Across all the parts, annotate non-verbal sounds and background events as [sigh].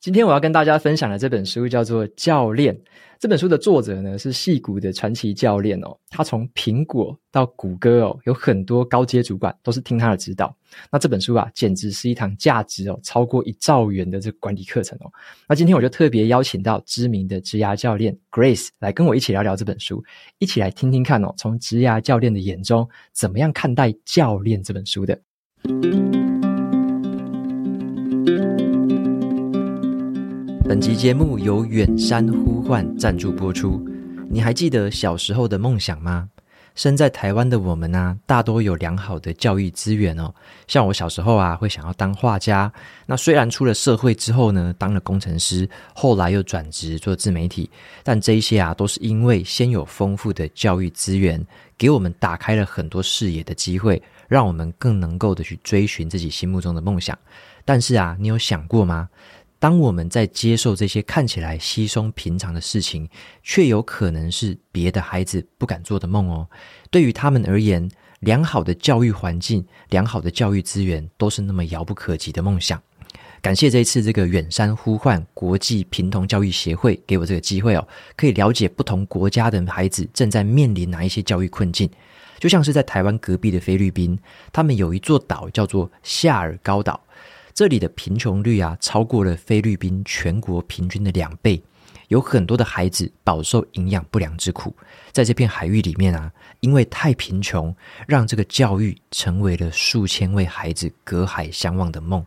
今天我要跟大家分享的这本书叫做《教练》。这本书的作者呢是戏谷的传奇教练哦。他从苹果到谷歌哦，有很多高阶主管都是听他的指导。那这本书啊，简直是一堂价值哦超过一兆元的这个管理课程哦。那今天我就特别邀请到知名的职涯教练 Grace 来跟我一起聊聊这本书，一起来听听看哦，从职涯教练的眼中怎么样看待《教练》这本书的。本集节目由远山呼唤赞助播出。你还记得小时候的梦想吗？身在台湾的我们呢、啊，大多有良好的教育资源哦。像我小时候啊，会想要当画家。那虽然出了社会之后呢，当了工程师，后来又转职做自媒体，但这一些啊，都是因为先有丰富的教育资源，给我们打开了很多视野的机会，让我们更能够的去追寻自己心目中的梦想。但是啊，你有想过吗？当我们在接受这些看起来稀松平常的事情，却有可能是别的孩子不敢做的梦哦。对于他们而言，良好的教育环境、良好的教育资源，都是那么遥不可及的梦想。感谢这一次这个远山呼唤国际平同教育协会给我这个机会哦，可以了解不同国家的孩子正在面临哪一些教育困境。就像是在台湾隔壁的菲律宾，他们有一座岛叫做夏尔高岛。这里的贫穷率啊，超过了菲律宾全国平均的两倍，有很多的孩子饱受营养不良之苦。在这片海域里面啊，因为太贫穷，让这个教育成为了数千位孩子隔海相望的梦。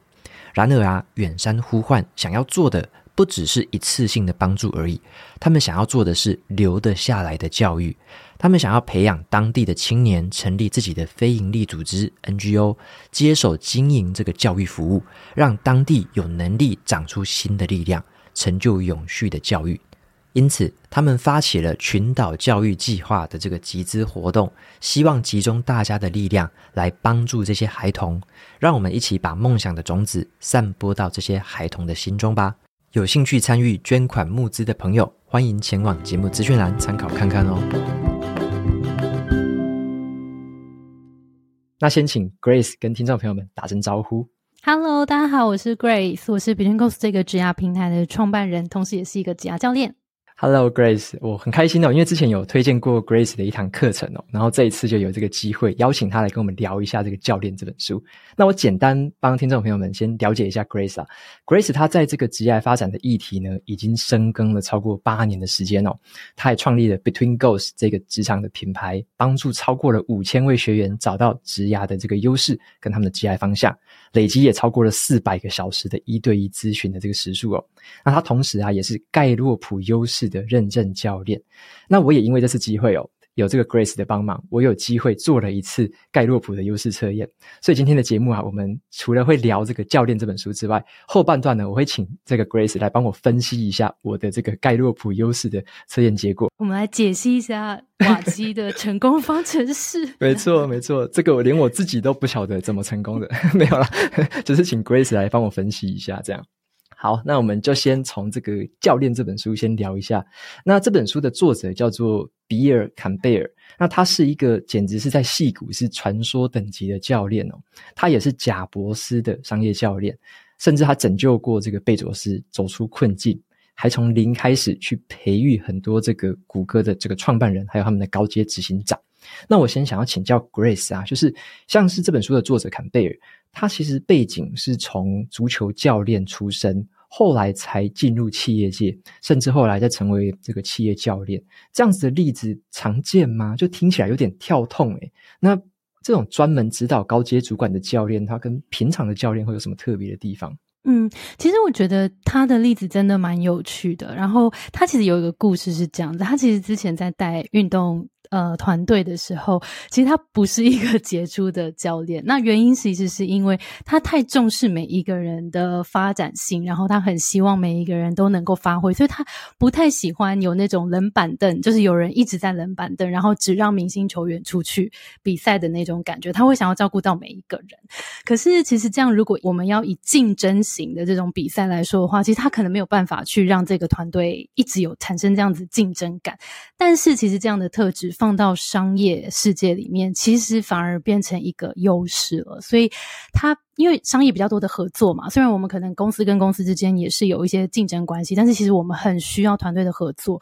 然而啊，远山呼唤想要做的不只是一次性的帮助而已，他们想要做的是留得下来的教育。他们想要培养当地的青年，成立自己的非营利组织 NGO，接手经营这个教育服务，让当地有能力长出新的力量，成就永续的教育。因此，他们发起了群岛教育计划的这个集资活动，希望集中大家的力量来帮助这些孩童。让我们一起把梦想的种子散播到这些孩童的心中吧。有兴趣参与捐款募资的朋友，欢迎前往节目资讯栏参考看看哦。那先请 Grace 跟听众朋友们打声招呼。Hello，大家好，我是 Grace，我是 Between Coast 这个职涯平台的创办人，同时也是一个职涯教练。Hello Grace，我很开心哦，因为之前有推荐过 Grace 的一堂课程哦，然后这一次就有这个机会邀请他来跟我们聊一下这个教练这本书。那我简单帮听众朋友们先了解一下 Grace 啊，Grace 他在这个职业发展的议题呢，已经深耕了超过八年的时间哦，他还创立了 Between Goals 这个职场的品牌，帮助超过了五千位学员找到职涯的这个优势跟他们的职业方向，累积也超过了四百个小时的一对一咨询的这个时数哦。那他同时啊，也是盖洛普优势的认证教练，那我也因为这次机会哦，有这个 Grace 的帮忙，我有机会做了一次盖洛普的优势测验。所以今天的节目啊，我们除了会聊这个教练这本书之外，后半段呢，我会请这个 Grace 来帮我分析一下我的这个盖洛普优势的测验结果。我们来解析一下瓦基的成功方程式。[laughs] 没错，没错，这个我连我自己都不晓得怎么成功的，[laughs] 没有啦，[laughs] 就是请 Grace 来帮我分析一下，这样。好，那我们就先从这个《教练》这本书先聊一下。那这本书的作者叫做比尔·坎贝尔，那他是一个简直是在戏骨是传说等级的教练哦。他也是贾伯斯的商业教练，甚至他拯救过这个贝佐斯走出困境，还从零开始去培育很多这个谷歌的这个创办人，还有他们的高阶执行长。那我先想要请教 Grace 啊，就是像是这本书的作者坎贝尔。他其实背景是从足球教练出身，后来才进入企业界，甚至后来再成为这个企业教练。这样子的例子常见吗？就听起来有点跳痛诶。那这种专门指导高阶主管的教练，他跟平常的教练会有什么特别的地方？嗯，其实我觉得他的例子真的蛮有趣的。然后他其实有一个故事是这样子：他其实之前在带运动。呃团队的时候，其实他不是一个 [laughs] 杰出的教练。那原因其实是因为他太重视每一个人的发展性，然后他很希望每一个人都能够发挥，所以他不太喜欢有那种冷板凳，就是有人一直在冷板凳，然后只让明星球员出去比赛的那种感觉。他会想要照顾到每一个人。可是其实这样，如果我们要以竞争型的这种比赛来说的话，其实他可能没有办法去让这个团队一直有产生这样子竞争感。但是其实这样的特质放到商业世界里面，其实反而变成一个优势了。所以他因为商业比较多的合作嘛，虽然我们可能公司跟公司之间也是有一些竞争关系，但是其实我们很需要团队的合作，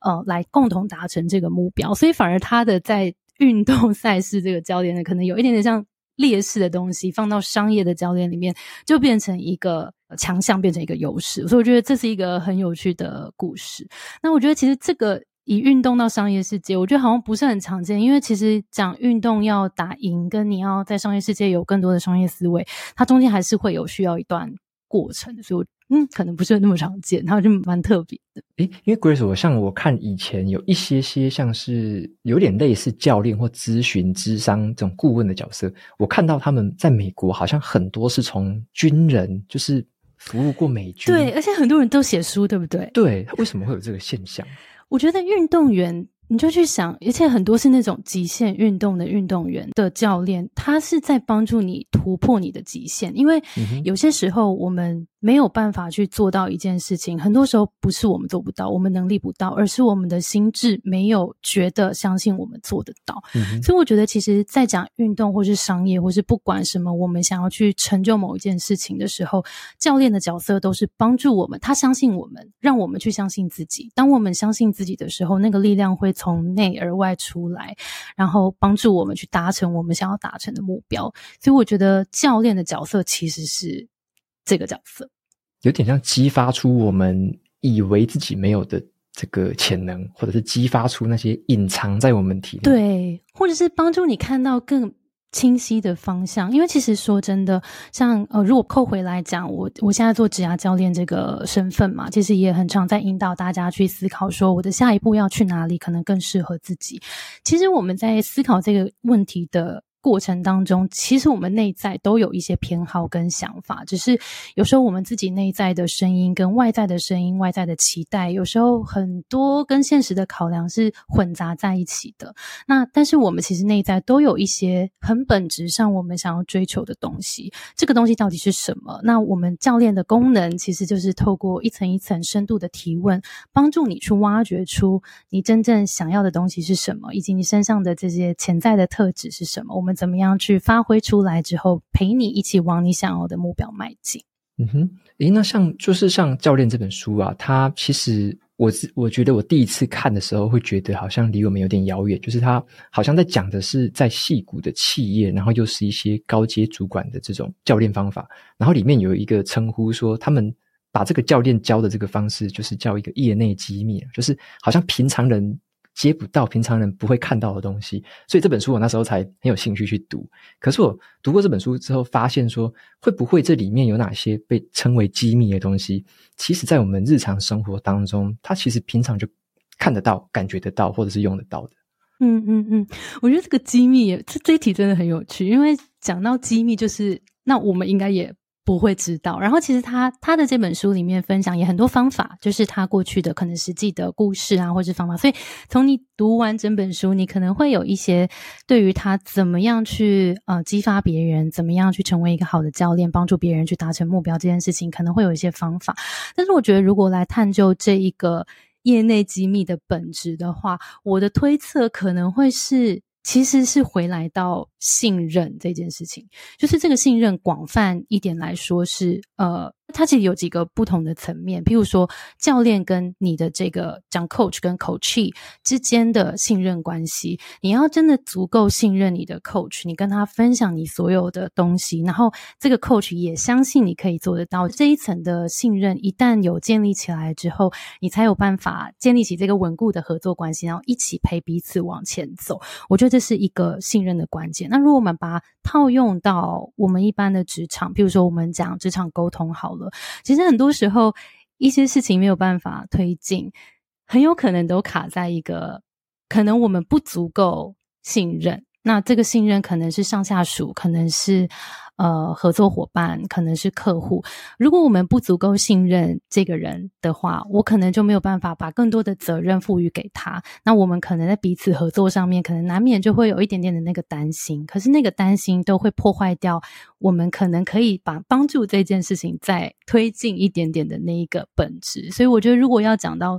呃，来共同达成这个目标。所以反而他的在运动赛事这个焦点呢，可能有一点点像劣势的东西，放到商业的焦点里面，就变成一个强项，变成一个优势。所以我觉得这是一个很有趣的故事。那我觉得其实这个。以运动到商业世界，我觉得好像不是很常见，因为其实讲运动要打赢，跟你要在商业世界有更多的商业思维，它中间还是会有需要一段过程，所以我嗯，可能不是那么常见，然后就蛮特别的。诶，因为 Grace，我像我看以前有一些些像是有点类似教练或咨询、咨商这种顾问的角色，我看到他们在美国好像很多是从军人，就是服务过美军，对，而且很多人都写书，对不对？对，为什么会有这个现象？我觉得运动员，你就去想，而且很多是那种极限运动的运动员的教练，他是在帮助你突破你的极限，因为有些时候我们。没有办法去做到一件事情，很多时候不是我们做不到，我们能力不到，而是我们的心智没有觉得相信我们做得到。嗯。所以我觉得，其实，在讲运动或是商业，或是不管什么，我们想要去成就某一件事情的时候，教练的角色都是帮助我们，他相信我们，让我们去相信自己。当我们相信自己的时候，那个力量会从内而外出来，然后帮助我们去达成我们想要达成的目标。所以，我觉得教练的角色其实是。这个角色有点像激发出我们以为自己没有的这个潜能，或者是激发出那些隐藏在我们体内，对，或者是帮助你看到更清晰的方向。因为其实说真的，像呃，如果扣回来讲，我我现在做职涯教练这个身份嘛，其实也很常在引导大家去思考，说我的下一步要去哪里，可能更适合自己。其实我们在思考这个问题的。过程当中，其实我们内在都有一些偏好跟想法，只是有时候我们自己内在的声音跟外在的声音、外在的期待，有时候很多跟现实的考量是混杂在一起的。那但是我们其实内在都有一些很本质上我们想要追求的东西，这个东西到底是什么？那我们教练的功能其实就是透过一层一层深度的提问，帮助你去挖掘出你真正想要的东西是什么，以及你身上的这些潜在的特质是什么。我们怎么样去发挥出来之后，陪你一起往你想要的目标迈进？嗯哼，诶，那像就是像教练这本书啊，它其实我我觉得我第一次看的时候，会觉得好像离我们有点遥远。就是它好像在讲的是在矽谷的企业，然后又是一些高阶主管的这种教练方法。然后里面有一个称呼说，他们把这个教练教的这个方式，就是叫一个业内机密，就是好像平常人。接不到平常人不会看到的东西，所以这本书我那时候才很有兴趣去读。可是我读过这本书之后，发现说会不会这里面有哪些被称为机密的东西，其实在我们日常生活当中，它其实平常就看得到、感觉得到，或者是用得到的。嗯嗯嗯，我觉得这个机密也，这这一题真的很有趣，因为讲到机密，就是那我们应该也。不会知道。然后，其实他他的这本书里面分享也很多方法，就是他过去的可能实际的故事啊，或是方法。所以，从你读完整本书，你可能会有一些对于他怎么样去呃激发别人，怎么样去成为一个好的教练，帮助别人去达成目标这件事情，可能会有一些方法。但是，我觉得如果来探究这一个业内机密的本质的话，我的推测可能会是。其实是回来到信任这件事情，就是这个信任广泛一点来说是呃。它其实有几个不同的层面，譬如说教练跟你的这个讲 coach 跟 coachee 之间的信任关系，你要真的足够信任你的 coach，你跟他分享你所有的东西，然后这个 coach 也相信你可以做得到，这一层的信任一旦有建立起来之后，你才有办法建立起这个稳固的合作关系，然后一起陪彼此往前走。我觉得这是一个信任的关键。那如果我们把套用到我们一般的职场，比如说我们讲职场沟通好了。其实很多时候，一些事情没有办法推进，很有可能都卡在一个可能我们不足够信任。那这个信任可能是上下属，可能是呃合作伙伴，可能是客户。如果我们不足够信任这个人的话，我可能就没有办法把更多的责任赋予给他。那我们可能在彼此合作上面，可能难免就会有一点点的那个担心。可是那个担心都会破坏掉我们可能可以把帮助这件事情再推进一点点的那一个本质。所以我觉得，如果要讲到。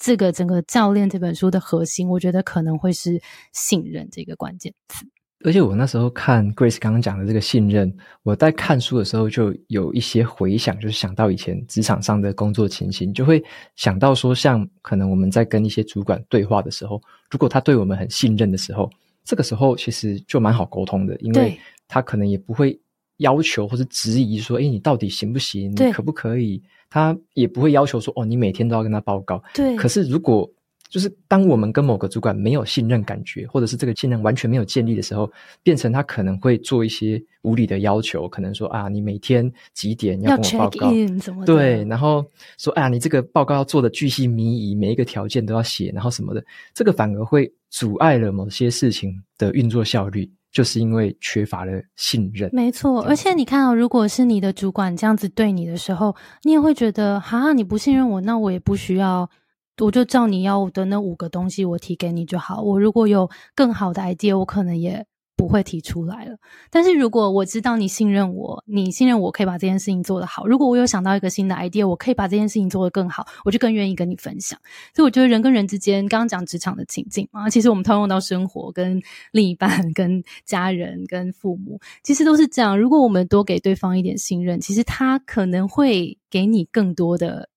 这个整个教练这本书的核心，我觉得可能会是信任这个关键词。而且我那时候看 Grace 刚刚讲的这个信任，我在看书的时候就有一些回想，就是想到以前职场上的工作情形，就会想到说，像可能我们在跟一些主管对话的时候，如果他对我们很信任的时候，这个时候其实就蛮好沟通的，因为他可能也不会要求或是质疑说，哎，你到底行不行？你可不可以？他也不会要求说，哦，你每天都要跟他报告。对。可是如果就是当我们跟某个主管没有信任感觉，或者是这个信任完全没有建立的时候，变成他可能会做一些无理的要求，可能说啊，你每天几点要跟我报告？要 check in 什么。对，然后说啊，你这个报告要做的巨细靡遗，每一个条件都要写，然后什么的，这个反而会阻碍了某些事情的运作效率。就是因为缺乏了信任，没错。而且你看啊，如果是你的主管这样子对你的时候，你也会觉得，哈，你不信任我，那我也不需要，我就照你要的那五个东西，我提给你就好。我如果有更好的 idea，我可能也。不会提出来了。但是如果我知道你信任我，你信任我可以把这件事情做得好。如果我有想到一个新的 idea，我可以把这件事情做得更好，我就更愿意跟你分享。所以我觉得人跟人之间，刚刚讲职场的情境嘛，其实我们套用到生活、跟另一半、[laughs] 跟家人、跟父母，其实都是这样。如果我们多给对方一点信任，其实他可能会给你更多的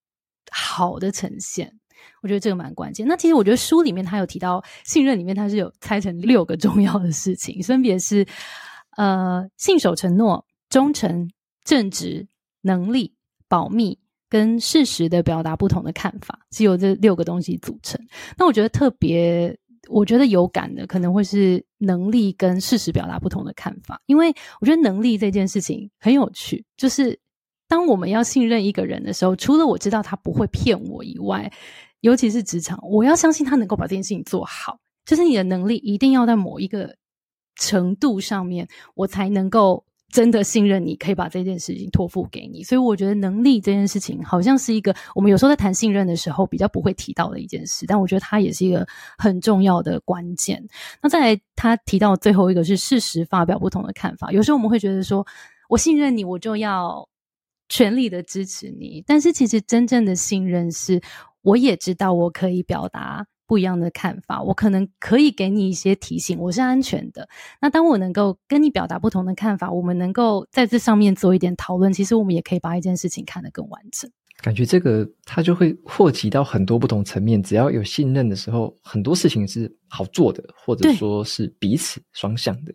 好的呈现。我觉得这个蛮关键。那其实我觉得书里面他有提到信任里面，他是有拆成六个重要的事情，分别是呃信守承诺、忠诚、正直、能力、保密跟适时的表达不同的看法，是由这六个东西组成。那我觉得特别，我觉得有感的可能会是能力跟事实表达不同的看法，因为我觉得能力这件事情很有趣，就是当我们要信任一个人的时候，除了我知道他不会骗我以外。尤其是职场，我要相信他能够把这件事情做好。就是你的能力一定要在某一个程度上面，我才能够真的信任你，可以把这件事情托付给你。所以我觉得能力这件事情，好像是一个我们有时候在谈信任的时候比较不会提到的一件事，但我觉得它也是一个很重要的关键。那再来，他提到最后一个是适时发表不同的看法。有时候我们会觉得说，我信任你，我就要全力的支持你。但是其实真正的信任是。我也知道我可以表达不一样的看法，我可能可以给你一些提醒，我是安全的。那当我能够跟你表达不同的看法，我们能够在这上面做一点讨论，其实我们也可以把一件事情看得更完整。感觉这个它就会祸及到很多不同层面，只要有信任的时候，很多事情是好做的，或者说是彼此双向的。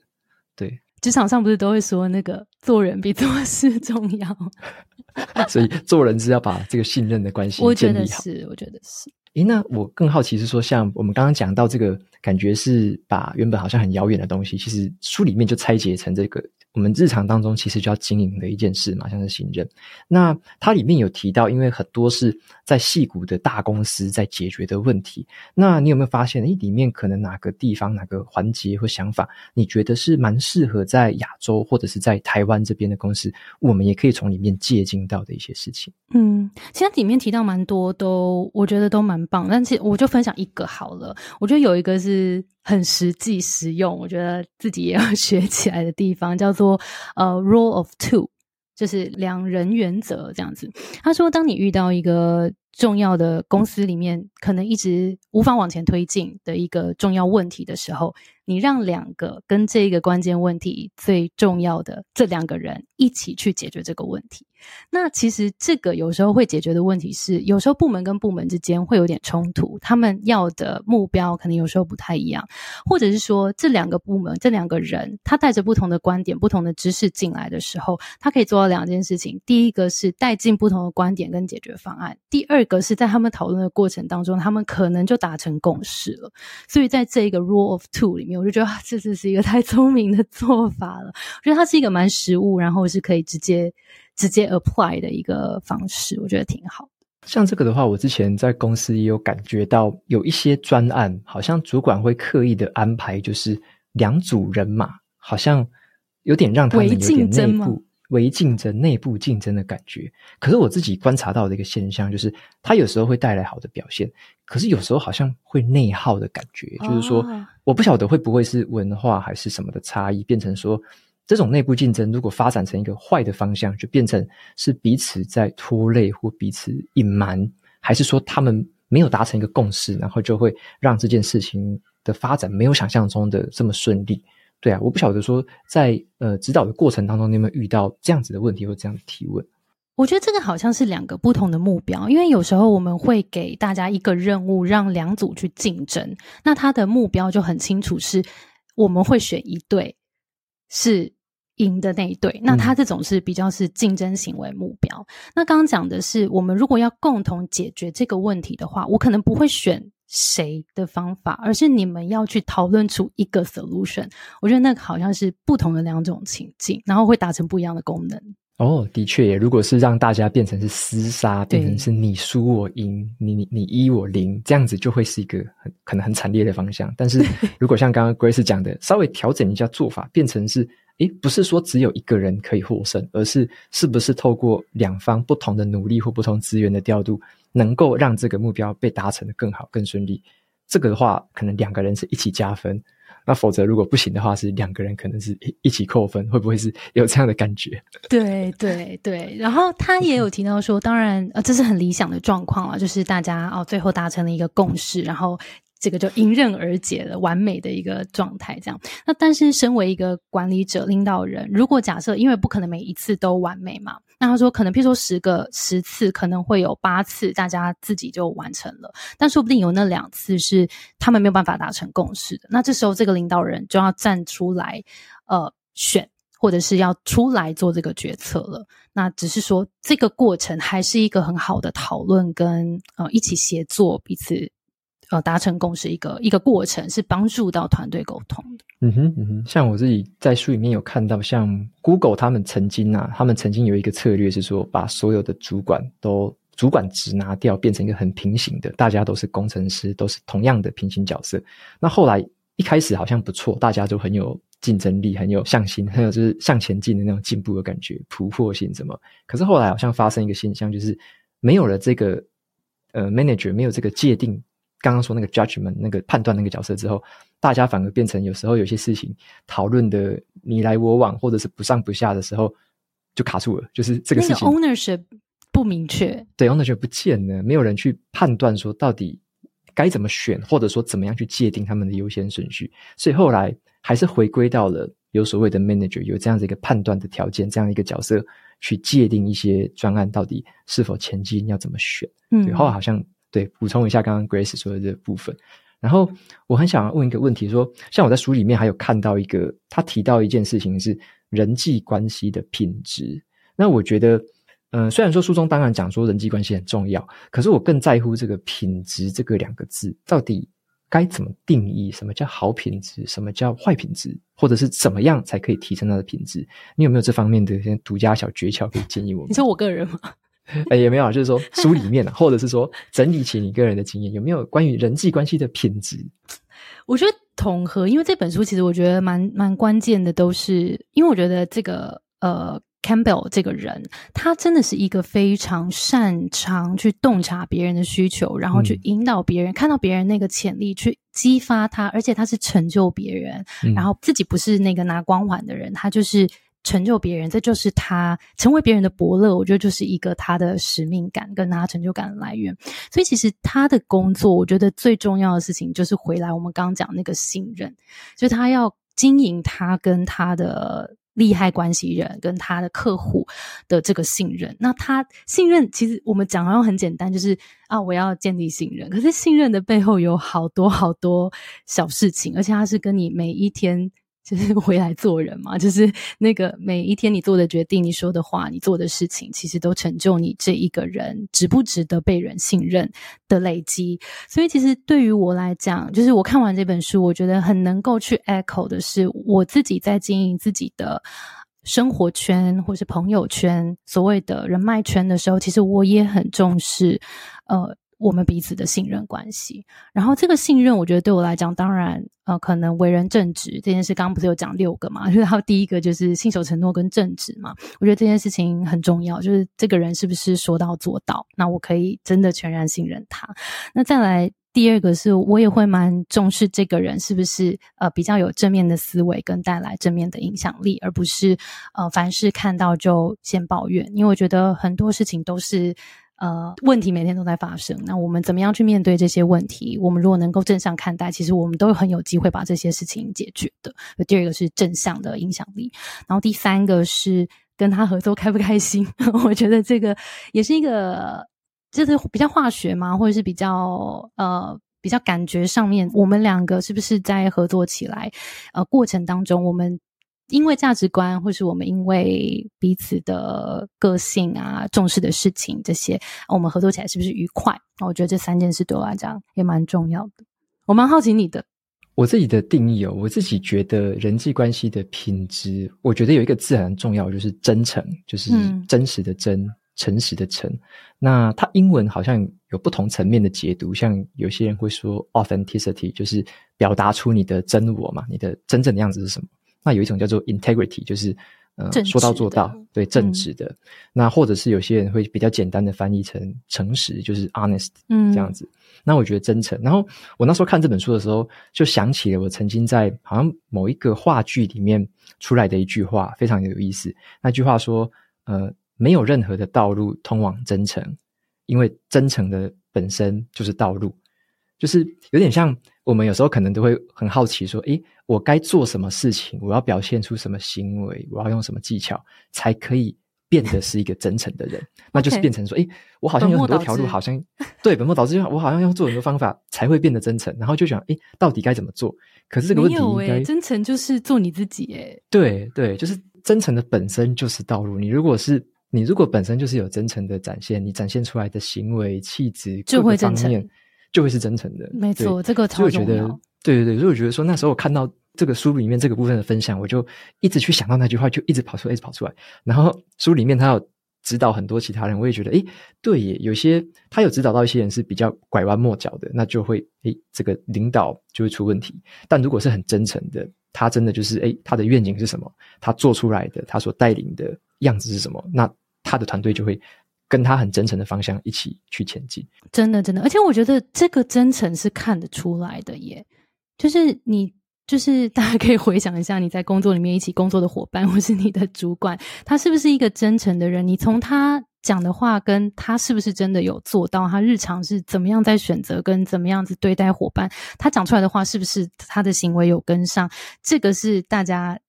对。职场上不是都会说那个做人比做事重要，[laughs] 所以做人是要把这个信任的关系建立好。我觉得是，我觉得是。诶，那我更好奇是说，像我们刚刚讲到这个，感觉是把原本好像很遥远的东西，其实书里面就拆解成这个。我们日常当中其实就要经营的一件事嘛，像是信任。那它里面有提到，因为很多是在矽谷的大公司在解决的问题。那你有没有发现，诶，里面可能哪个地方、哪个环节或想法，你觉得是蛮适合在亚洲或者是在台湾这边的公司，我们也可以从里面借鉴到的一些事情？嗯，其实里面提到蛮多，都我觉得都蛮棒。但其实我就分享一个好了，我觉得有一个是。很实际实用，我觉得自己也要 [laughs] 学起来的地方叫做呃，rule of two，就是两人原则这样子。他说，当你遇到一个重要的公司里面可能一直无法往前推进的一个重要问题的时候，你让两个跟这个关键问题最重要的这两个人一起去解决这个问题。那其实这个有时候会解决的问题是，有时候部门跟部门之间会有点冲突，他们要的目标可能有时候不太一样，或者是说这两个部门、这两个人，他带着不同的观点、不同的知识进来的时候，他可以做到两件事情：第一个是带进不同的观点跟解决方案；第二个是在他们讨论的过程当中，他们可能就达成共识了。所以在这一个 rule of two 里面，我就觉得这是是一个太 [laughs] 聪明的做法了。我觉得它是一个蛮实务，然后是可以直接。直接 apply 的一个方式，我觉得挺好。像这个的话，我之前在公司也有感觉到，有一些专案，好像主管会刻意的安排，就是两组人马，好像有点让他们有点内部。为竞争、内部竞争的感觉，可是我自己观察到的一个现象，就是它有时候会带来好的表现，可是有时候好像会内耗的感觉。哦、就是说，我不晓得会不会是文化还是什么的差异，变成说这种内部竞争如果发展成一个坏的方向，就变成是彼此在拖累或彼此隐瞒，还是说他们没有达成一个共识，然后就会让这件事情的发展没有想象中的这么顺利。对啊，我不晓得说在呃指导的过程当中，你有没有遇到这样子的问题或这样的提问？我觉得这个好像是两个不同的目标，因为有时候我们会给大家一个任务，让两组去竞争，那他的目标就很清楚，是我们会选一队是赢的那一队，那他这种是比较是竞争行为目标。嗯、那刚刚讲的是，我们如果要共同解决这个问题的话，我可能不会选。谁的方法，而是你们要去讨论出一个 solution。我觉得那个好像是不同的两种情境，然后会达成不一样的功能。哦，的确耶，如果是让大家变成是厮杀，变成是你输我赢，你你你一我零，这样子就会是一个很可能很惨烈的方向。但是 [laughs] 如果像刚刚 Grace 讲的，稍微调整一下做法，变成是。诶，不是说只有一个人可以获胜，而是是不是透过两方不同的努力或不同资源的调度，能够让这个目标被达成的更好、更顺利。这个的话，可能两个人是一起加分，那否则如果不行的话，是两个人可能是一一起扣分，会不会是 [laughs] 有这样的感觉？[laughs] 对对对。然后他也有提到说，当然呃，这是很理想的状况啊，就是大家哦最后达成了一个共识，然后。这个就迎刃而解了，完美的一个状态，这样。那但是，身为一个管理者、领导人，如果假设，因为不可能每一次都完美嘛，那他说，可能譬如说十个十次，可能会有八次大家自己就完成了，但说不定有那两次是他们没有办法达成共识的。那这时候，这个领导人就要站出来，呃，选，或者是要出来做这个决策了。那只是说，这个过程还是一个很好的讨论，跟呃一起协作彼此。呃，达成共识一个一个过程，是帮助到团队沟通的。嗯哼，嗯哼，像我自己在书里面有看到，像 Google 他们曾经啊，他们曾经有一个策略是说，把所有的主管都主管职拿掉，变成一个很平行的，大家都是工程师，都是同样的平行角色。那后来一开始好像不错，大家都很有竞争力，很有向心，很有就是向前进的那种进步的感觉，突破性什么。可是后来好像发生一个现象，就是没有了这个呃 manager，没有这个界定。刚刚说那个 judgment 那个判断那个角色之后，大家反而变成有时候有些事情讨论的你来我往，或者是不上不下的时候，就卡住了。就是这个事情那个 ownership 不明确，对 ownership 不见了，没有人去判断说到底该怎么选，或者说怎么样去界定他们的优先顺序。所以后来还是回归到了有所谓的 manager 有这样子一个判断的条件，这样一个角色去界定一些专案到底是否前进，要怎么选。嗯，后来好像。对，补充一下刚刚 Grace 说的这部分。然后我很想要问一个问题说，像我在书里面还有看到一个，他提到一件事情是人际关系的品质。那我觉得，嗯、呃，虽然说书中当然讲说人际关系很重要，可是我更在乎这个品质这个两个字，到底该怎么定义？什么叫好品质？什么叫坏品质？或者是怎么样才可以提升它的品质？你有没有这方面的一些独家小诀窍可以建议我们？你说我个人吗？哎，也没有，就是说书里面啊，或者是说整理起你个人的经验，有没有关于人际关系的品质？我觉得统合，因为这本书其实我觉得蛮蛮关键的，都是因为我觉得这个呃 Campbell 这个人，他真的是一个非常擅长去洞察别人的需求，然后去引导别人、嗯、看到别人那个潜力，去激发他，而且他是成就别人，嗯、然后自己不是那个拿光环的人，他就是。成就别人，这就是他成为别人的伯乐。我觉得就是一个他的使命感跟他成就感的来源。所以其实他的工作，我觉得最重要的事情就是回来我们刚刚讲那个信任，就是他要经营他跟他的利害关系人跟他的客户的这个信任。那他信任，其实我们讲好像很简单，就是啊，我要建立信任。可是信任的背后有好多好多小事情，而且他是跟你每一天。就是 [laughs] 回来做人嘛，就是那个每一天你做的决定、你说的话、你做的事情，其实都成就你这一个人值不值得被人信任的累积。所以，其实对于我来讲，就是我看完这本书，我觉得很能够去 echo 的是我自己在经营自己的生活圈或是朋友圈，所谓的人脉圈的时候，其实我也很重视，呃。我们彼此的信任关系，然后这个信任，我觉得对我来讲，当然，呃，可能为人正直这件事，刚刚不是有讲六个嘛？[laughs] 就是他第一个就是信守承诺跟正直嘛。我觉得这件事情很重要，就是这个人是不是说到做到，那我可以真的全然信任他。那再来第二个是，我也会蛮重视这个人是不是呃比较有正面的思维跟带来正面的影响力，而不是呃凡事看到就先抱怨，因为我觉得很多事情都是。呃，问题每天都在发生，那我们怎么样去面对这些问题？我们如果能够正向看待，其实我们都很有机会把这些事情解决的。第二个是正向的影响力，然后第三个是跟他合作开不开心？[laughs] 我觉得这个也是一个，就是比较化学嘛，或者是比较呃比较感觉上面，我们两个是不是在合作起来？呃，过程当中我们。因为价值观，或是我们因为彼此的个性啊、重视的事情这些，我们合作起来是不是愉快？我觉得这三件事对我来讲也蛮重要的。我蛮好奇你的，我自己的定义哦，我自己觉得人际关系的品质，我觉得有一个字很重要，就是真诚，就是真实的真，嗯、诚实的诚。那它英文好像有不同层面的解读，像有些人会说 authenticity，就是表达出你的真我嘛，你的真正的样子是什么？那有一种叫做 integrity，就是呃说到做到，对，正直的。嗯、那或者是有些人会比较简单的翻译成诚实，就是 honest，嗯，这样子。那我觉得真诚。然后我那时候看这本书的时候，就想起了我曾经在好像某一个话剧里面出来的一句话，非常有意思。那句话说，呃，没有任何的道路通往真诚，因为真诚的本身就是道路。就是有点像我们有时候可能都会很好奇说，诶，我该做什么事情？我要表现出什么行为？我要用什么技巧才可以变得是一个真诚的人？[laughs] 那就是变成说，诶，我好像有很多条路，好像对本末倒置，我好像要做很多方法才会变得真诚。然后就想，诶，到底该怎么做？可是这个问题应该，真诚就是做你自己。诶，对对，就是真诚的本身就是道路。你如果是你如果本身就是有真诚的展现，你展现出来的行为气质就会真诚。就会是真诚的，没错，这个超重要。对对对，所以我觉得说那时候我看到这个书里面这个部分的分享，我就一直去想到那句话，就一直跑出来，一直跑出来。然后书里面他有指导很多其他人，我也觉得，诶，对耶，有些他有指导到一些人是比较拐弯抹角的，那就会，诶，这个领导就会出问题。但如果是很真诚的，他真的就是，诶，他的愿景是什么？他做出来的，他所带领的样子是什么？那他的团队就会。跟他很真诚的方向一起去前进，真的真的，而且我觉得这个真诚是看得出来的耶。就是你，就是大家可以回想一下，你在工作里面一起工作的伙伴，或是你的主管，他是不是一个真诚的人？你从他讲的话，跟他是不是真的有做到？他日常是怎么样在选择，跟怎么样子对待伙伴？他讲出来的话，是不是他的行为有跟上？这个是大家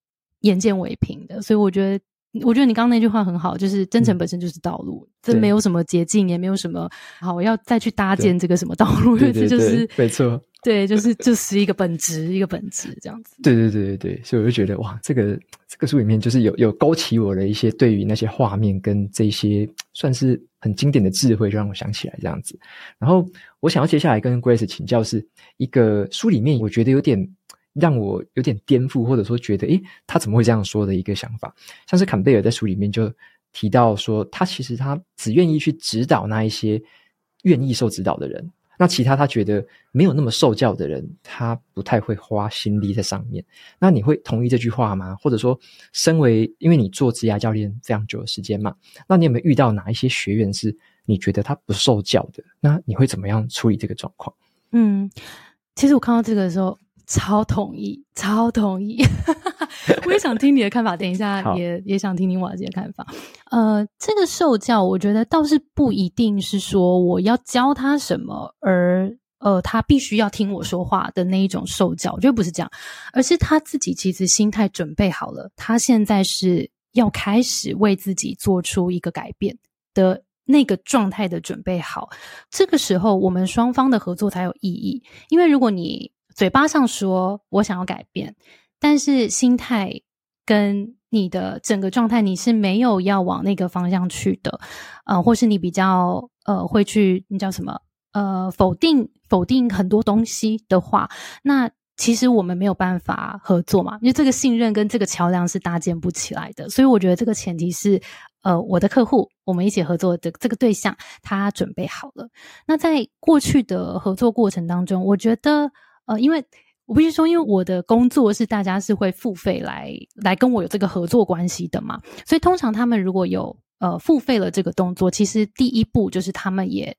眼见为凭的，所以我觉得。我觉得你刚刚那句话很好，就是真诚本身就是道路，嗯、这没有什么捷径，也没有什么好我要再去搭建这个什么道路，因 [laughs] 为这就是没错，对，就是就是一个本质，一个本质这样子。对对对对对，所以我就觉得哇，这个这个书里面就是有有勾起我的一些对于那些画面跟这些算是很经典的智慧，就让我想起来这样子。然后我想要接下来跟 Grace 请教是一个书里面，我觉得有点。让我有点颠覆，或者说觉得，诶，他怎么会这样说的一个想法，像是坎贝尔在书里面就提到说，他其实他只愿意去指导那一些愿意受指导的人，那其他他觉得没有那么受教的人，他不太会花心力在上面。那你会同意这句话吗？或者说，身为因为你做职涯教练非常久的时间嘛，那你有没有遇到哪一些学员是你觉得他不受教的？那你会怎么样处理这个状况？嗯，其实我看到这个的时候。超同意，超同意，[laughs] 我也想听你的看法。等一下也也想听听瓦姐的看法。呃，这个受教，我觉得倒是不一定是说我要教他什么，而呃他必须要听我说话的那一种受教，我觉得不是这样，而是他自己其实心态准备好了，他现在是要开始为自己做出一个改变的那个状态的准备好。这个时候，我们双方的合作才有意义，因为如果你嘴巴上说我想要改变，但是心态跟你的整个状态，你是没有要往那个方向去的，呃，或是你比较呃会去，你叫什么？呃，否定否定很多东西的话，那其实我们没有办法合作嘛，因为这个信任跟这个桥梁是搭建不起来的。所以我觉得这个前提是，呃，我的客户，我们一起合作的这个对象，他准备好了。那在过去的合作过程当中，我觉得，呃，因为我必须说，因为我的工作是大家是会付费来来跟我有这个合作关系的嘛，所以通常他们如果有呃付费了这个动作，其实第一步就是他们也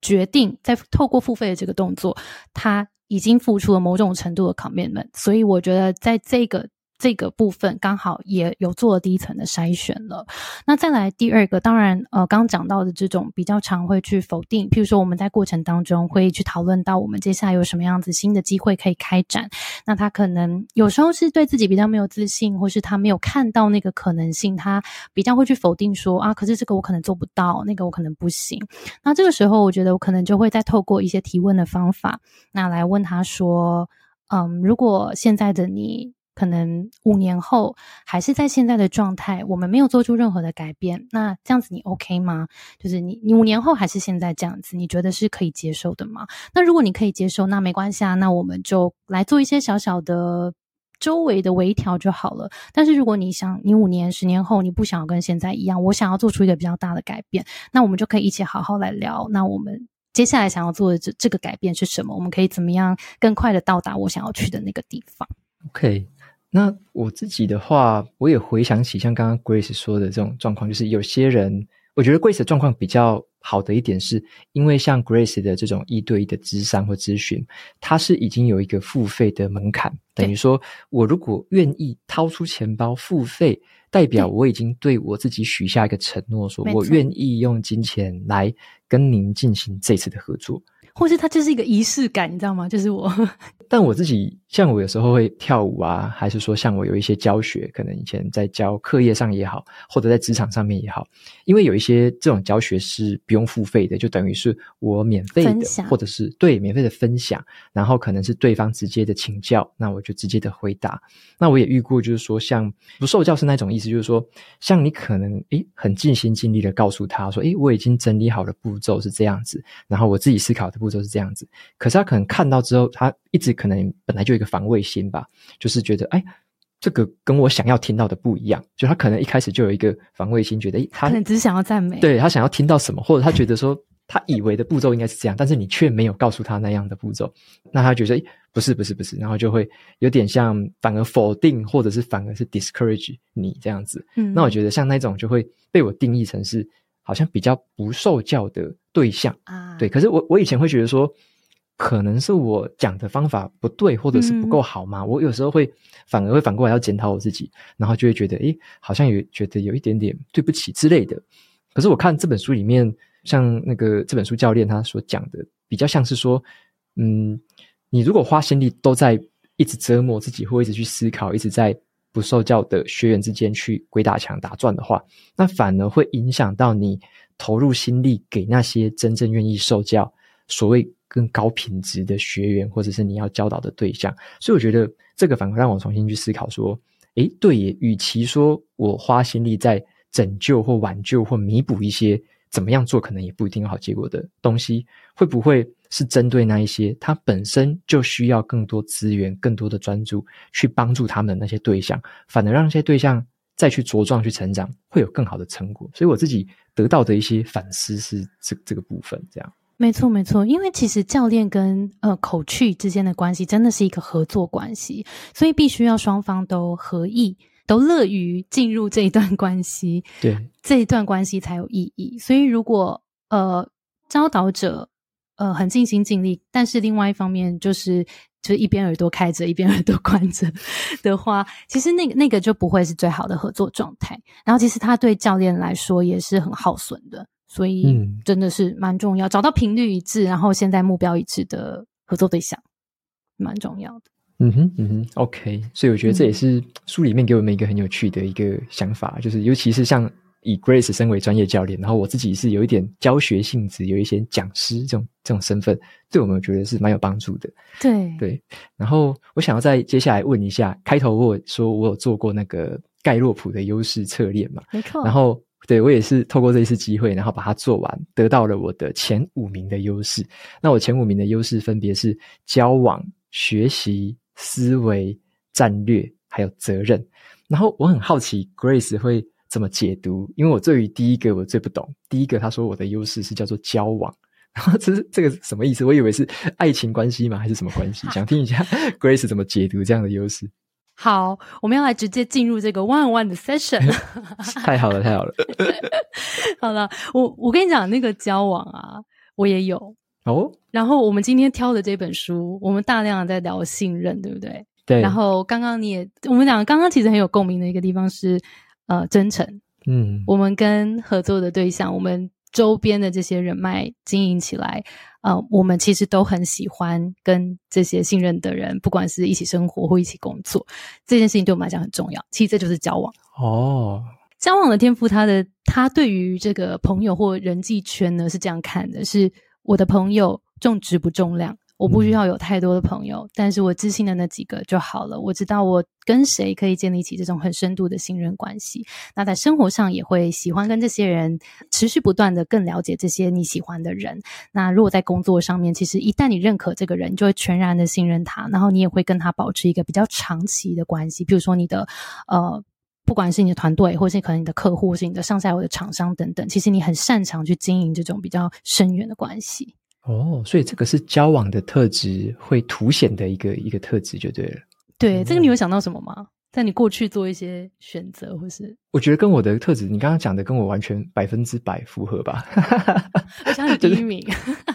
决定在透过付费的这个动作，他。已经付出了某种程度的 commitment，所以我觉得在这个。这个部分刚好也有做了第一层的筛选了。那再来第二个，当然，呃，刚刚讲到的这种比较常会去否定，譬如说我们在过程当中会去讨论到我们接下来有什么样子新的机会可以开展。那他可能有时候是对自己比较没有自信，或是他没有看到那个可能性，他比较会去否定说啊，可是这个我可能做不到，那个我可能不行。那这个时候，我觉得我可能就会再透过一些提问的方法，那来问他说，嗯，如果现在的你。可能五年后还是在现在的状态，我们没有做出任何的改变。那这样子你 OK 吗？就是你你五年后还是现在这样子，你觉得是可以接受的吗？那如果你可以接受，那没关系啊，那我们就来做一些小小的周围的微调就好了。但是如果你想你五年、十年后你不想要跟现在一样，我想要做出一个比较大的改变，那我们就可以一起好好来聊。那我们接下来想要做的这这个改变是什么？我们可以怎么样更快的到达我想要去的那个地方？OK。那我自己的话，我也回想起像刚刚 Grace 说的这种状况，就是有些人，我觉得 Grace 的状况比较好的一点是，因为像 Grace 的这种一对一的咨商或咨询，它是已经有一个付费的门槛，等于说我如果愿意掏出钱包付费，代表我已经对我自己许下一个承诺，说我愿意用金钱来跟您进行这次的合作。或是它就是一个仪式感，你知道吗？就是我，[laughs] 但我自己像我有时候会跳舞啊，还是说像我有一些教学，可能以前在教课业上也好，或者在职场上面也好，因为有一些这种教学是不用付费的，就等于是我免费的，或者是对免费的分享，然后可能是对方直接的请教，那我就直接的回答。那我也遇过，就是说像不受教是那种意思，就是说像你可能诶很尽心尽力的告诉他说，诶我已经整理好了步骤是这样子，然后我自己思考的。步骤是这样子，可是他可能看到之后，他一直可能本来就有一个防卫心吧，就是觉得，哎，这个跟我想要听到的不一样，就他可能一开始就有一个防卫心，觉得，他可能只是想要赞美，对，他想要听到什么，或者他觉得说，他以为的步骤应该是这样，但是你却没有告诉他那样的步骤，那他觉得，哎，不是，不是，不是，然后就会有点像反而否定，或者是反而是 discourage 你这样子。嗯，那我觉得像那种就会被我定义成是。好像比较不受教的对象啊，对。可是我我以前会觉得说，可能是我讲的方法不对，或者是不够好嘛。嗯、我有时候会反而会反过来要检讨我自己，然后就会觉得，诶，好像有觉得有一点点对不起之类的。可是我看这本书里面，像那个这本书教练他所讲的，比较像是说，嗯，你如果花心力都在一直折磨自己，或一直去思考，一直在。不受教的学员之间去鬼打墙打转的话，那反而会影响到你投入心力给那些真正愿意受教、所谓更高品质的学员，或者是你要教导的对象。所以我觉得这个反而让我重新去思考说：诶，对耶，与其说我花心力在拯救或挽救或弥补一些怎么样做可能也不一定有好结果的东西，会不会？是针对那一些他本身就需要更多资源、更多的专注去帮助他们的那些对象，反而让那些对象再去茁壮、去成长，会有更好的成果。所以我自己得到的一些反思是这这个部分，这样。没错，没错，因为其实教练跟呃 coach 之间的关系真的是一个合作关系，所以必须要双方都合意，都乐于进入这一段关系，对，这一段关系才有意义。所以如果呃教导者。呃，很尽心尽力，但是另外一方面就是，就是一边耳朵开着，一边 [laughs] 耳朵关着的话，其实那个那个就不会是最好的合作状态。然后，其实他对教练来说也是很耗损的，所以真的是蛮重要，嗯、找到频率一致，然后现在目标一致的合作对象，蛮重要的。嗯哼，嗯哼，OK。所以我觉得这也是书里面给我们一个很有趣的一个想法，嗯、就是尤其是像。以 Grace 身为专业教练，然后我自己是有一点教学性质，有一些讲师这种这种身份，对我们我觉得是蛮有帮助的。对对，然后我想要再接下来问一下，开头我有说我有做过那个盖洛普的优势测验嘛？没错。然后对我也是透过这一次机会，然后把它做完，得到了我的前五名的优势。那我前五名的优势分别是交往、学习、思维、战略还有责任。然后我很好奇 Grace 会怎么解读，因为我对于第一个我最不懂。第一个他说我的优势是叫做交往，然后这是这个什么意思？我以为是爱情关系吗？还是什么关系？想听一下 [laughs] Grace 怎么解读这样的优势。好，我们要来直接进入这个 one on one 的 session。[laughs] 太好了，太好了。[laughs] 好了，我我跟你讲，那个交往啊，我也有哦。然后我们今天挑的这本书，我们大量的在聊信任，对不对？对。然后刚刚你也，我们讲刚刚其实很有共鸣的一个地方是，呃，真诚。嗯。我们跟合作的对象，我们周边的这些人脉经营起来。呃，我们其实都很喜欢跟这些信任的人，不管是一起生活或一起工作，这件事情对我们来讲很重要。其实这就是交往哦。交往的天赋，他的他对于这个朋友或人际圈呢是这样看的：是我的朋友重质不重量。我不需要有太多的朋友，嗯，但是我知心的那几个就好了。我知道我跟谁可以建立起这种很深度的信任关系。那在生活上也会喜欢跟这些人持续不断的更了解这些你喜欢的人。那如果在工作上面，其实一旦你认可这个人，你就会全然的信任他，然后你也会跟他保持一个比较长期的关系。比如说你的呃，不管是你的团队，或是可能你的客户，或是你的上下游的厂商等等，其实你很擅长去经营这种比较深远的关系。哦，所以这个是交往的特质会凸显的一个一个特质，就对了。对，这个你有想到什么吗？在你过去做一些选择，或是我觉得跟我的特质，你刚刚讲的跟我完全百分之百符合吧？我想你 [laughs] 第一名，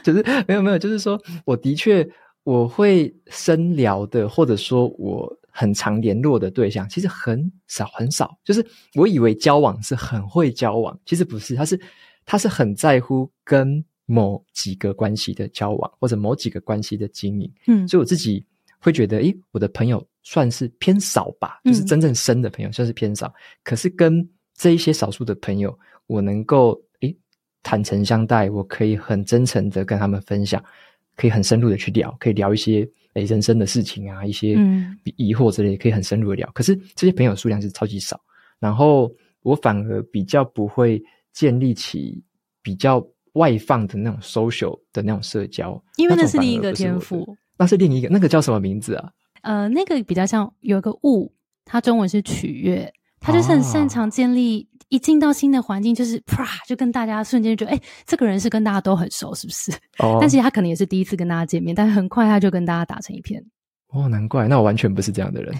就是、就是、没有没有，就是说我的确我会深聊的，或者说我很常联络的对象，其实很少很少。就是我以为交往是很会交往，其实不是，他是他是很在乎跟。某几个关系的交往，或者某几个关系的经营，嗯，所以我自己会觉得，诶，我的朋友算是偏少吧，就是真正深的朋友算是偏少。嗯，可是跟这一些少数的朋友，我能够诶坦诚相待，我可以很真诚的跟他们分享，可以很深入的去聊，可以聊一些诶人生的事情啊，一些疑惑之类，可以很深入的聊。可是这些朋友数量是超级少，然后我反而比较不会建立起比较。外放的那种 social 的那种社交，因为那是另一个天赋，那是另一个，那个叫什么名字啊？呃，那个比较像有一个物，它中文是取悦，他就是很擅长建立，啊、一进到新的环境，就是啪就跟大家瞬间就觉得，哎、欸，这个人是跟大家都很熟，是不是？哦，但其实他可能也是第一次跟大家见面，但很快他就跟大家打成一片。哦，难怪，那我完全不是这样的人。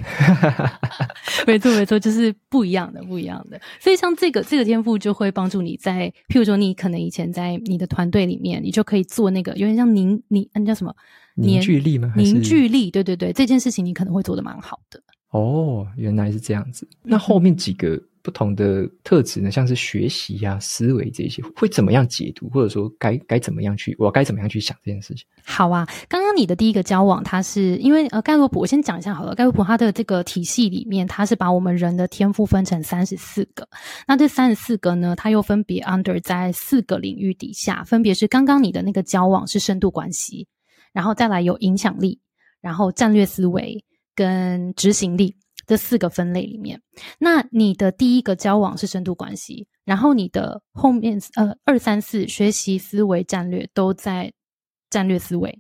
[laughs] 没错，没错，就是不一样的，不一样的。所以像这个这个天赋就会帮助你在，譬如说，你可能以前在你的团队里面，你就可以做那个有点像凝凝，那叫什么凝聚力吗？凝聚力，对对对，这件事情你可能会做的蛮好的。哦，原来是这样子。那后面几个。不同的特质呢，像是学习呀、啊、思维这些，会怎么样解读，或者说该该怎么样去，我该怎么样去想这件事情？好啊，刚刚你的第一个交往，它是因为呃盖洛普，我先讲一下好了。盖洛普它的这个体系里面，它是把我们人的天赋分成三十四个，那这三十四个呢，它又分别 [laughs] under 在四个领域底下，分别是刚刚你的那个交往是深度关系，然后再来有影响力，然后战略思维跟执行力。这四个分类里面，那你的第一个交往是深度关系，然后你的后面呃二三四学习思维战略都在战略思维，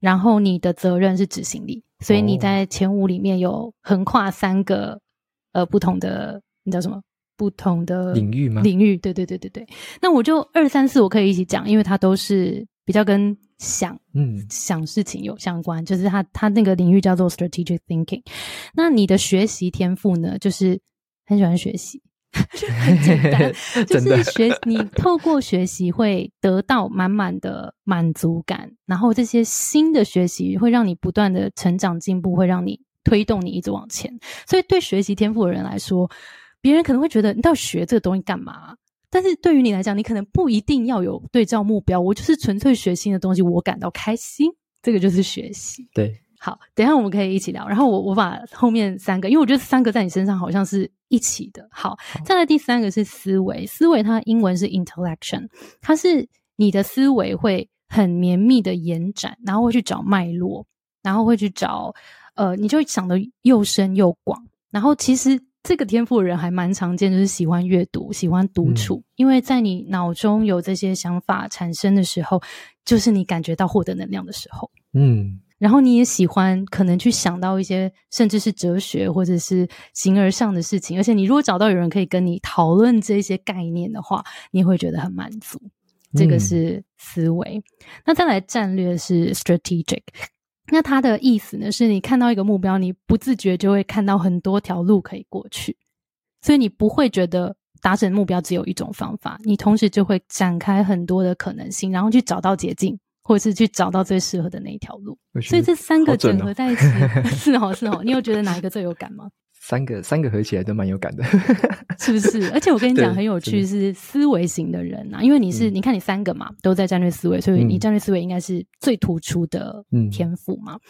然后你的责任是执行力，所以你在前五里面有横跨三个呃不同的，你叫什么？不同的领域吗？领域，对对对对对。那我就二三四我可以一起讲，因为它都是比较跟。想，嗯，想事情有相关，就是他他那个领域叫做 strategic thinking。那你的学习天赋呢？就是很喜欢学习，[laughs] 就很简单，就是学你透过学习会得到满满的满足感，然后这些新的学习会让你不断的成长进步，会让你推动你一直往前。所以对学习天赋的人来说，别人可能会觉得你到底学这个东西干嘛？但是对于你来讲，你可能不一定要有对照目标。我就是纯粹学新的东西，我感到开心，这个就是学习。对，好，等一下我们可以一起聊。然后我我把后面三个，因为我觉得三个在你身上好像是一起的。好，好，再来第三个是思维，思维它英文是 intellection，它是你的思维会很绵密的延展，然后会去找脉络，然后会去找呃，你就想的又深又广。然后其实这个天赋的人还蛮常见，就是喜欢阅读、喜欢独处，嗯、因为在你脑中有这些想法产生的时候，就是你感觉到获得能量的时候。嗯，然后你也喜欢可能去想到一些甚至是哲学或者是形而上的事情，而且你如果找到有人可以跟你讨论这些概念的话，你会觉得很满足。这个是思维。嗯、那再来战略是 strategic。那它的意思呢，是你看到一个目标，你不自觉就会看到很多条路可以过去，所以你不会觉得达成目标只有一种方法，你同时就会展开很多的可能性，然后去找到捷径，或者是去找到最适合的那一条路。所以这三个整合在一起，哦 [laughs] 是哦是哦，你有觉得哪一个最有感吗？三个三个合起来都蛮有感的，[laughs] 是不是？而且我跟你讲，很有趣是思维型的人啊，因为你是、嗯、你看你三个嘛，都在战略思维，所以你战略思维应该是最突出的天赋嘛。嗯、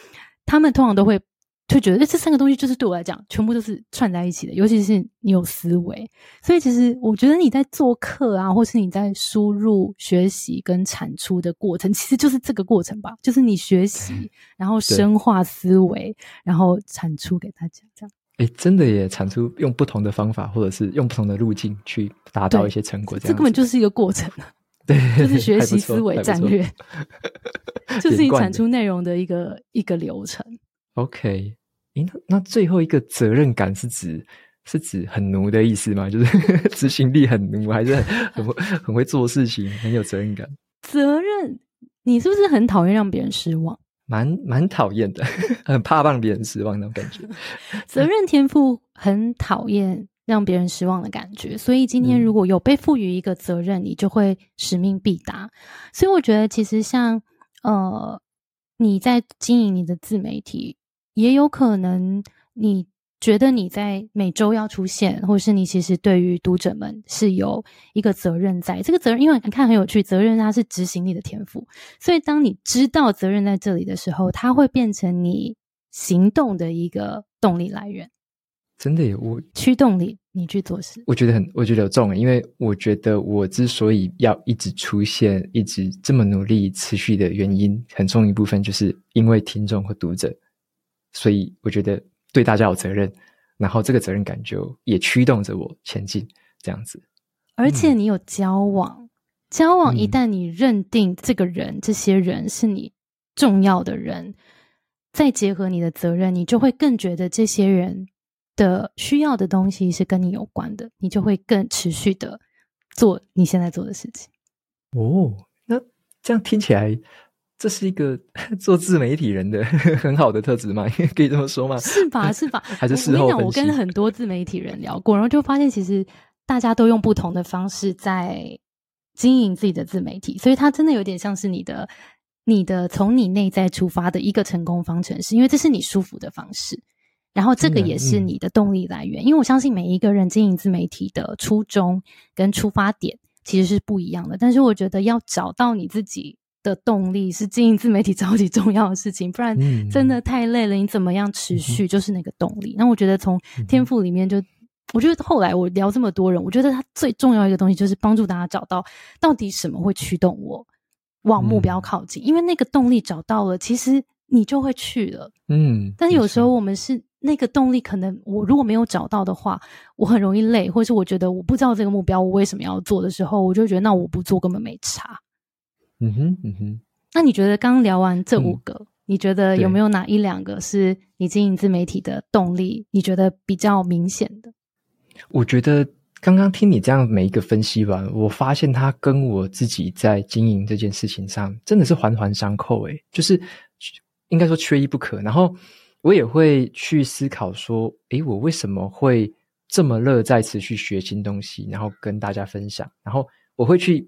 他们通常都会就觉得，这三个东西就是对我来讲，全部都是串在一起的。尤其是你有思维，所以其实我觉得你在做课啊，或是你在输入、学习跟产出的过程，其实就是这个过程吧，就是你学习，然后深化思维，然后产出给大家这样。哎，真的也产出用不同的方法，或者是用不同的路径去达到一些成果这样，这根本就是一个过程啊，[laughs] 对，就是学习思维战略，[laughs] 就是你产出内容的一个一个流程。OK，诶那那最后一个责任感是指是指很奴的意思吗？就是 [laughs] 执行力很奴，还是很很很会做事情，很有责任感？责任，你是不是很讨厌让别人失望？蛮蛮讨厌的，很怕让别人失望那种感觉。[laughs] 责任天赋很讨厌让别人失望的感觉，所以今天如果有被赋予一个责任，你就会使命必达。所以我觉得，其实像呃，你在经营你的自媒体，也有可能你。觉得你在每周要出现，或者是你其实对于读者们是有一个责任在。这个责任，因为你看很有趣，责任它是执行你的天赋，所以当你知道责任在这里的时候，它会变成你行动的一个动力来源。真的有我驱动力，你去做事。我觉得很，我觉得有重，因为我觉得我之所以要一直出现，一直这么努力、持续的原因，很重一部分就是因为听众和读者，所以我觉得。对大家有责任，然后这个责任感就也驱动着我前进，这样子。而且你有交往，嗯、交往一旦你认定这个人、嗯、这些人是你重要的人，再结合你的责任，你就会更觉得这些人的需要的东西是跟你有关的，你就会更持续的做你现在做的事情。哦，那这样听起来。这是一个 [laughs] 做自媒体人的 [laughs] 很好的特质吗？[laughs] 可以这么说吗？是吧？是吧？还是事后？我跟你讲，我跟很多自媒体人聊过，然后就发现，其实大家都用不同的方式在经营自己的自媒体，所以它真的有点像是你的、你的从你内在出发的一个成功方程式，因为这是你舒服的方式，然后这个也是你的动力来源。嗯、因为我相信每一个人经营自媒体的初衷跟出发点其实是不一样的，但是我觉得要找到你自己。的动力是经营自媒体超级重要的事情，不然真的太累了。你怎么样持续就是那个动力？那我觉得从天赋里面就，我觉得后来我聊这么多人，我觉得他最重要一个东西就是帮助大家找到到底什么会驱动我往目标靠近，因为那个动力找到了，其实你就会去了。嗯，但是有时候我们是那个动力，可能我如果没有找到的话，我很容易累，或是我觉得我不知道这个目标我为什么要做的时候，我就觉得那我不做根本没差。嗯哼，嗯哼。那你觉得刚聊完这五个，嗯、你觉得有没有哪一两个是你经营自媒体的动力？你觉得比较明显的？我觉得刚刚听你这样每一个分析完，我发现它跟我自己在经营这件事情上真的是环环相扣。诶，就是应该说缺一不可。然后我也会去思考说，诶，我为什么会这么乐在持续学新东西，然后跟大家分享？然后我会去。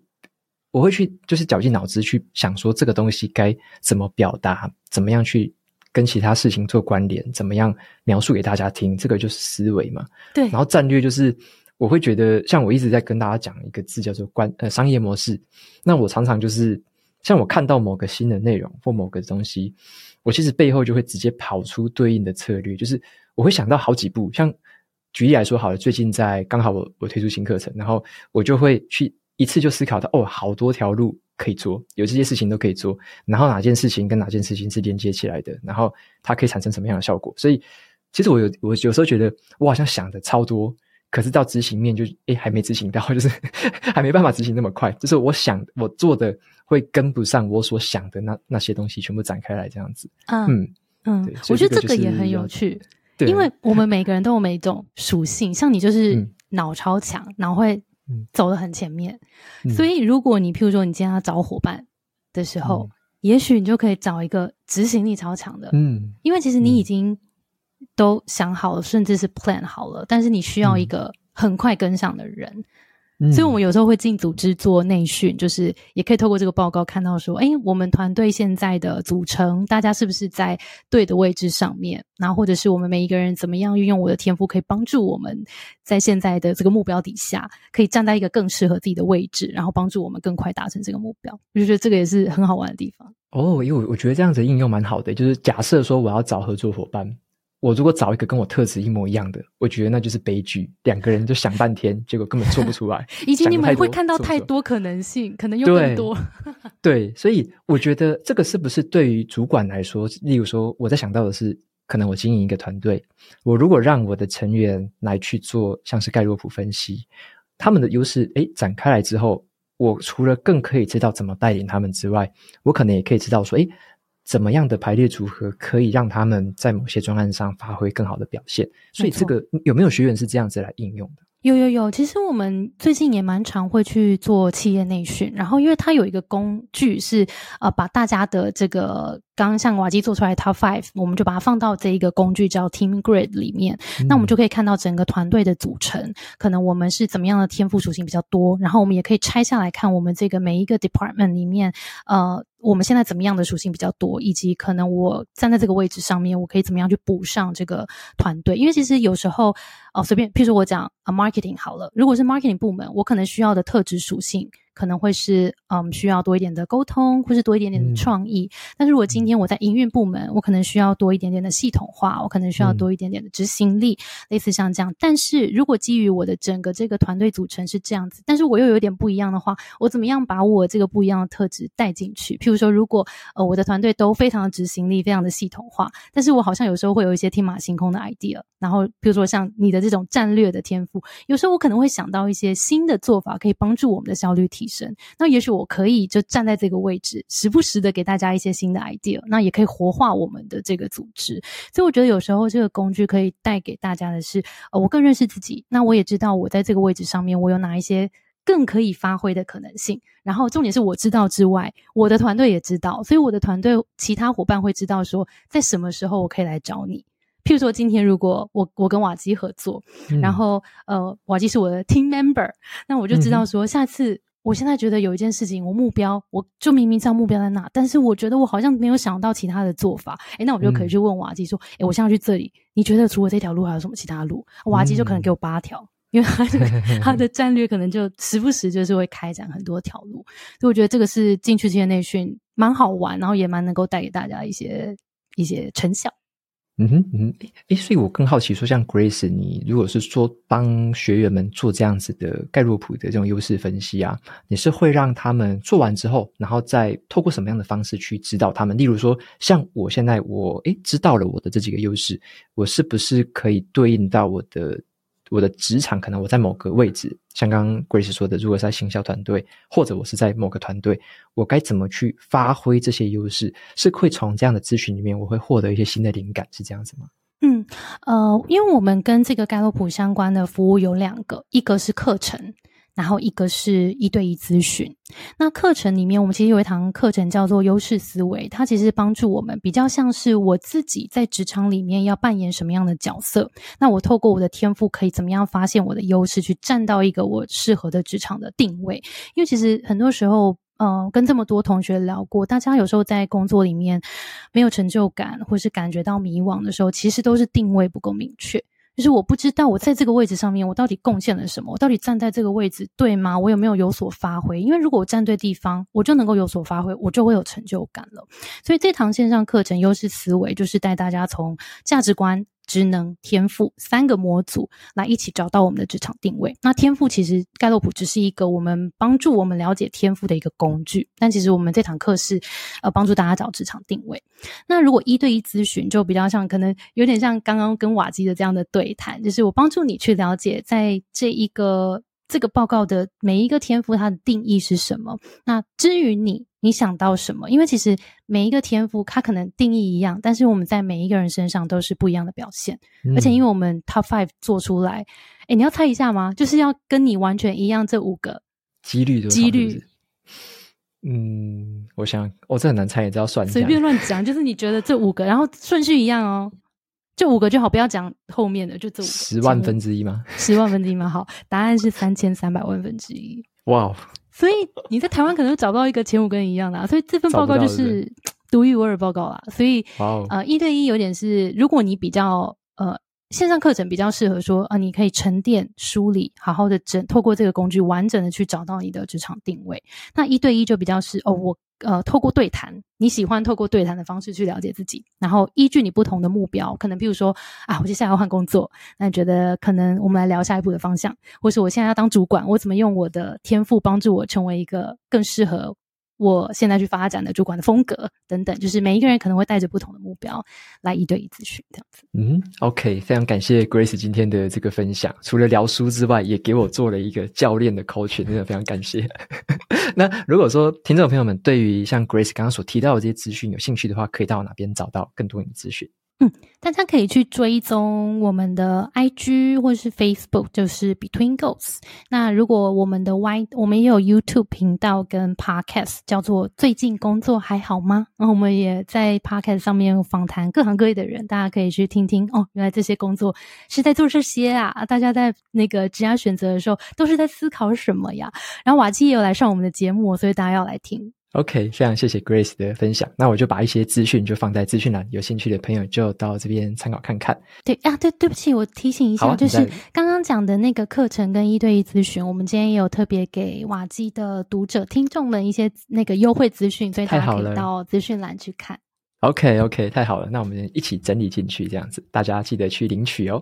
我会去，就是绞尽脑汁去想说这个东西该怎么表达，怎么样去跟其他事情做关联，怎么样描述给大家听，这个就是思维嘛。对。然后战略就是，我会觉得，像我一直在跟大家讲一个字叫做关呃商业模式。那我常常就是，像我看到某个新的内容或某个东西，我其实背后就会直接跑出对应的策略，就是我会想到好几步。像举例来说，好了，最近在刚好我我推出新课程，然后我就会去。一次就思考到哦，好多条路可以做，有这些事情都可以做，然后哪件事情跟哪件事情是连接起来的，然后它可以产生什么样的效果？所以其实我有我有时候觉得我好像想的超多，可是到执行面就诶还没执行到，就是 [laughs] 还没办法执行那么快。就是我想我做的会跟不上我所想的那那些东西全部展开来这样子。嗯嗯，嗯我觉得这个也很有趣，对因为我们每个人都有每一种属性，像你就是脑超强，脑、嗯、走得很前面，嗯、所以如果你譬如说你今天要找伙伴的时候，嗯、也许你就可以找一个执行力超强的，嗯，因为其实你已经。都想好了，甚至是 plan 好了，但是你需要一个很快跟上的人。嗯、所以，我们有时候会进组织做内训，就是也可以透过这个报告看到说，哎，我们团队现在的组成，大家是不是在对的位置上面？然后，或者是我们每一个人怎么样运用我的天赋，可以帮助我们在现在的这个目标底下，可以站在一个更适合自己的位置，然后帮助我们更快达成这个目标。我就觉得这个也是很好玩的地方。哦，因为我觉得这样子应用蛮好的，就是假设说我要找合作伙伴。我如果找一个跟我特质一模一样的，我觉得那就是悲剧。两个人就想半天，结果根本做不出来。[laughs] 以及你们会看到太多可能性，可能又更多。对，对，所以我觉得这个是不是对于主管来说，例如说，我在想到的是，可能我经营一个团队，我如果让我的成员来去做像是盖洛普分析，他们的优势诶展开来之后，我除了更可以知道怎么带领他们之外，我可能也可以知道说，诶怎么样的排列组合可以让他们在某些专案上发挥更好的表现？所以这个有没有学员是这样子来应用的？有有有，其实我们最近也蛮常会去做企业内训，然后因为它有一个工具是呃，把大家的这个刚刚像瓦基做出来的 Top Five，我们就把它放到这一个工具叫 Team Grid 里面，嗯、那我们就可以看到整个团队的组成，可能我们是怎么样的天赋属性比较多，然后我们也可以拆下来看我们这个每一个 department 里面，呃，我们现在怎么样的属性比较多，以及可能我站在这个位置上面，我可以怎么样去补上这个团队，因为其实有时候。哦，随便，譬如我讲啊，marketing 好了，如果是 marketing 部门，我可能需要的特质属性。可能会是嗯，需要多一点的沟通，或是多一点点的创意。嗯、但是如果今天我在营运部门，我可能需要多一点点的系统化，我可能需要多一点点的执行力，嗯、类似像这样。但是如果基于我的整个这个团队组成是这样子，但是我又有点不一样的话，我怎么样把我这个不一样的特质带进去？譬如说，如果呃我的团队都非常的执行力，非常的系统化，但是我好像有时候会有一些天马行空的 idea，然后譬如说像你的这种战略的天赋，有时候我可能会想到一些新的做法，可以帮助我们的效率提升。那也许我可以就站在这个位置，时不时的给大家一些新的 idea，那也可以活化我们的这个组织。所以我觉得有时候这个工具可以带给大家的是，呃，我更认识自己。那我也知道我在这个位置上面，我有哪一些更可以发挥的可能性。然后重点是我知道之外，我的团队也知道，所以我的团队其他伙伴会知道说，在什么时候我可以来找你。譬如说今天如果我我跟瓦基合作，嗯、然后呃瓦基是我的 team member，那我就知道说下次。我现在觉得有一件事情，我目标我就明明知道目标在哪，但是我觉得我好像没有想到其他的做法。哎，那我就可以去问瓦基说：“诶，我现在去这里，你觉得除了这条路还有什么其他路？”瓦基就可能给我八条，因为他的 [laughs] 他的战略可能就时不时就是会开展很多条路。所以我觉得这个是进去这些内训蛮好玩，然后也蛮能够带给大家一些一些成效。嗯哼嗯哼，诶，所以我更好奇说，像 Grace，你如果是说帮学员们做这样子的盖洛普的这种优势分析啊，你是会让他们做完之后，然后再透过什么样的方式去指导他们？例如说，像我现在我哎知道了我的这几个优势，我是不是可以对应到我的？我的职场可能我在某个位置，像刚刚 Grace 说的，如果在行销团队，或者我是在某个团队，我该怎么去发挥这些优势？是会从这样的咨询里面，我会获得一些新的灵感，是这样子吗？嗯，呃，因为我们跟这个盖洛普相关的服务有两个，一个是课程。然后一个是一对一咨询，那课程里面我们其实有一堂课程叫做优势思维，它其实帮助我们比较像是我自己在职场里面要扮演什么样的角色，那我透过我的天赋可以怎么样发现我的优势，去站到一个我适合的职场的定位。因为其实很多时候，嗯、呃，跟这么多同学聊过，大家有时候在工作里面没有成就感，或是感觉到迷惘的时候，其实都是定位不够明确。就是我不知道我在这个位置上面，我到底贡献了什么？我到底站在这个位置对吗？我有没有有所发挥？因为如果我站对地方，我就能够有所发挥，我就会有成就感了。所以这堂线上课程优势思维，就是带大家从价值观。职能、天赋三个模组来一起找到我们的职场定位。那天赋其实盖洛普只是一个我们帮助我们了解天赋的一个工具，但其实我们这堂课是呃帮助大家找职场定位。那如果一对一咨询，就比较像可能有点像刚刚跟瓦基的这样的对谈，就是我帮助你去了解在这一个。这个报告的每一个天赋，它的定义是什么？那至于你，你想到什么？因为其实每一个天赋，它可能定义一样，但是我们在每一个人身上都是不一样的表现。嗯、而且，因为我们 Top Five 做出来，诶，你要猜一下吗？就是要跟你完全一样，这五个几率的几率。嗯，我想，我、哦、这很难猜，也知道算。随便乱讲，就是你觉得这五个，然后顺序一样哦。这五个就好，不要讲后面的，就这五个。十万分之一吗？十万分之一吗？好，答案是三千三百万分之一。哇！Wow. 所以你在台湾可能找不到一个前五跟你一样的啊，所以这份报告就是独一无二报告啦。所以，Wow. 呃，一对一有点是，如果你比较呃线上课程比较适合说啊、呃，你可以沉淀梳理，好好的整，透过这个工具完整的去找到你的职场定位。那一对一就比较是哦，我。呃，透过对谈，你喜欢透过对谈的方式去了解自己，然后依据你不同的目标，可能比如说啊，我接下来要换工作，那你觉得可能我们来聊下一步的方向，或是我现在要当主管，我怎么用我的天赋帮助我成为一个更适合。我现在去发展的主管的风格等等，就是每一个人可能会带着不同的目标来一对一咨询这样子。嗯，OK，非常感谢 Grace 今天的这个分享，除了聊书之外，也给我做了一个教练的 coaching，真的非常感谢。[laughs] 那如果说听众朋友们对于像 Grace 刚刚所提到的这些资讯有兴趣的话，可以到哪边找到更多的资讯？嗯，大家可以去追踪我们的 IG 或是 Facebook，就是 Between Goals。那如果我们的 Y，我们也有 YouTube 频道跟 Podcast，叫做最近工作还好吗？然后我们也在 Podcast 上面访谈各行各业的人，大家可以去听听哦，原来这些工作是在做这些啊！大家在那个职业选择的时候都是在思考什么呀？然后瓦基也有来上我们的节目，所以大家要来听。OK，非常谢谢 Grace 的分享。那我就把一些资讯就放在资讯栏，有兴趣的朋友就到这边参考看看。对啊，对，对不起，我提醒一下，啊、就是刚刚讲的那个课程跟一对一咨询，我们今天也有特别给瓦基的读者、听众们一些那个优惠资讯，所以大家可以到资讯栏去看。OK，OK，太好了，那我们一起整理进去，这样子大家记得去领取哦。